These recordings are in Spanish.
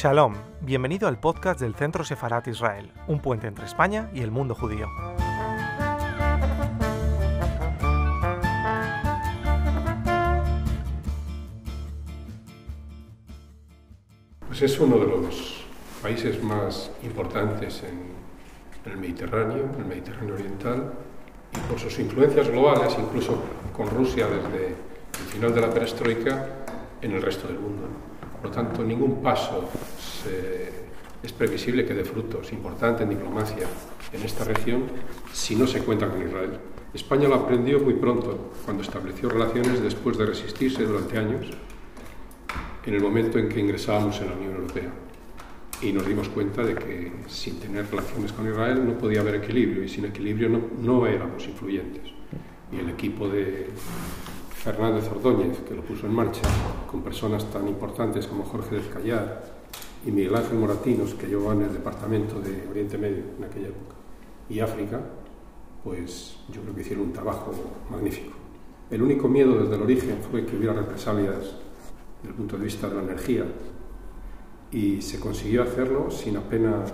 Shalom, bienvenido al podcast del Centro Sefarat Israel, un puente entre España y el mundo judío. Pues es uno de los países más importantes en, el Mediterráneo, en el Mediterráneo Oriental, y por sus influencias globales, incluso con Rusia desde el final de la perestroika, en el resto del mundo. Por lo tanto, ningún paso es previsible que dé frutos importantes en diplomacia en esta región si no se cuenta con Israel. España lo aprendió muy pronto, cuando estableció relaciones después de resistirse durante años, en el momento en que ingresábamos en la Unión Europea. Y nos dimos cuenta de que sin tener relaciones con Israel no podía haber equilibrio, y sin equilibrio no, no éramos influyentes. Y el equipo de Fernández Ordóñez, que lo puso en marcha, con personas tan importantes como Jorge Descallar y Miguel Ángel Moratinos, que llevaban el departamento de Oriente Medio en aquella época, y África, pues yo creo que hicieron un trabajo magnífico. El único miedo desde el origen fue que hubiera represalias desde el punto de vista de la energía y se consiguió hacerlo sin apenas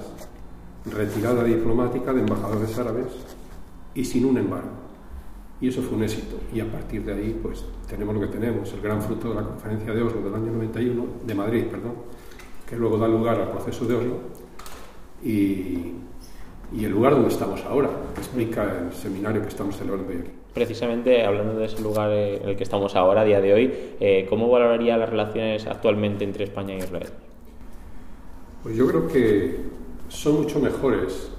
retirada diplomática de embajadores árabes y sin un embargo. Y eso fue un éxito. Y a partir de ahí, pues tenemos lo que tenemos, el gran fruto de la conferencia de Oslo del año 91, de Madrid, perdón, que luego da lugar al proceso de Oslo, y, y el lugar donde estamos ahora, que explica el seminario que estamos celebrando hoy aquí. Precisamente hablando de ese lugar en el que estamos ahora, a día de hoy, eh, ¿cómo valoraría las relaciones actualmente entre España e Israel? Pues yo creo que son mucho mejores,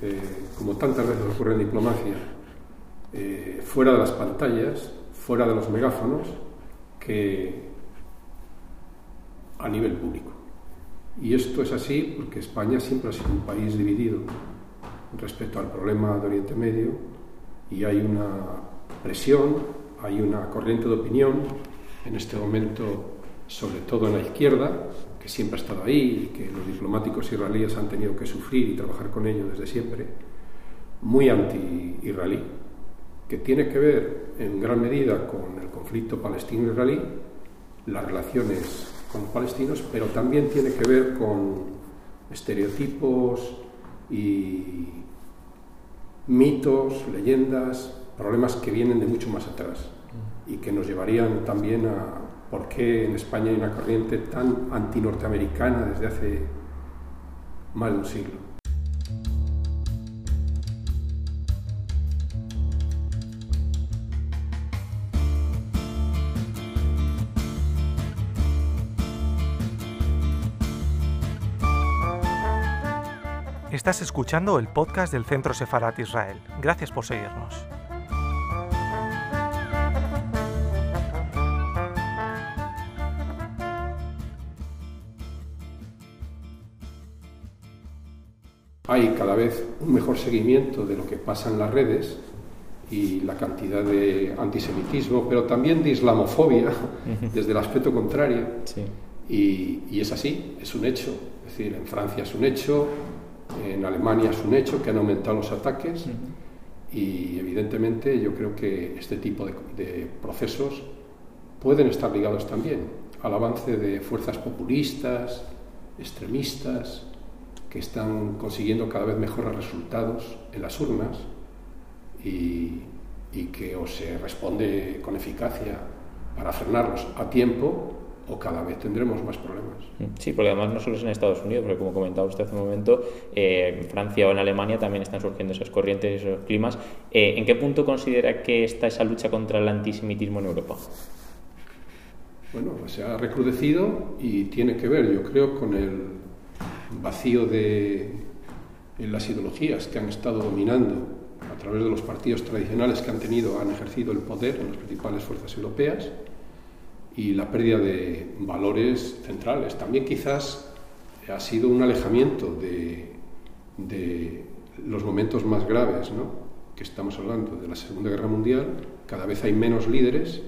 eh, como tantas veces ocurre en diplomacia, eh, fuera de las pantallas, fuera de los megáfonos, que a nivel público. Y esto es así porque España siempre ha sido un país dividido respecto al problema de Oriente Medio y hay una presión, hay una corriente de opinión en este momento, sobre todo en la izquierda, que siempre ha estado ahí y que los diplomáticos israelíes han tenido que sufrir y trabajar con ello desde siempre, muy anti-israelí, que tiene que ver en gran medida con el conflicto palestino-israelí, las relaciones con palestinos, pero también tiene que ver con estereotipos y mitos, leyendas, problemas que vienen de mucho más atrás y que nos llevarían también a por qué en España hay una corriente tan antinorteamericana desde hace más de un siglo. Estás escuchando el podcast del Centro Sefarat Israel. Gracias por seguirnos. Hay cada vez un mejor seguimiento de lo que pasa en las redes y la cantidad de antisemitismo, pero también de islamofobia desde el aspecto contrario. Y, y, es así, es un hecho. Es decir, en Francia es un hecho, en Alemania es un hecho que han aumentado los ataques y evidentemente yo creo que este tipo de, procesos pueden estar ligados también al avance de fuerzas populistas, extremistas, que están consiguiendo cada vez mejores resultados en las urnas y, y que o se responde con eficacia para frenarlos a tiempo o cada vez tendremos más problemas. Sí, porque además no solo es en Estados Unidos, porque como comentaba usted hace un momento, eh, en Francia o en Alemania también están surgiendo esas corrientes, esos climas. Eh, ¿En qué punto considera que está esa lucha contra el antisemitismo en Europa? Bueno, se ha recrudecido y tiene que ver, yo creo, con el vacío de en las ideologías que han estado dominando a través de los partidos tradicionales que han tenido, han ejercido el poder en las principales fuerzas europeas y la pérdida de valores centrales. También quizás ha sido un alejamiento de, los momentos más graves que estamos hablando, de la Segunda Guerra Mundial. Cada vez hay menos líderes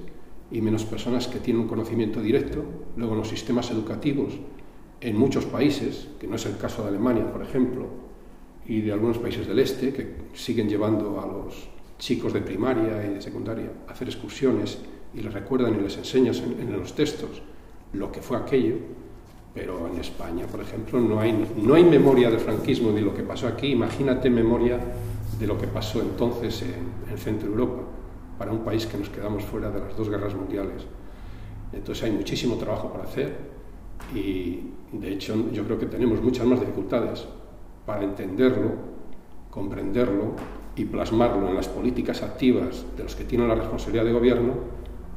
y menos personas que tienen un conocimiento directo. Luego los sistemas educativos en muchos países, que no es el caso de Alemania, por ejemplo, y de algunos países del este, que siguen llevando a los chicos de primaria y de secundaria a hacer excursiones y les recuerdan y les enseñas en, los textos lo que fue aquello, Pero en España, por ejemplo, no hay, no hay memoria del franquismo ni lo que pasó aquí. Imagínate memoria de lo que pasó entonces en, en Centro Europa, para un país que nos quedamos fuera de las dos guerras mundiales. Entonces hay muchísimo trabajo para hacer y, de hecho, yo creo que tenemos muchas más dificultades para entenderlo, comprenderlo y plasmarlo en las políticas activas de los que tienen la responsabilidad de gobierno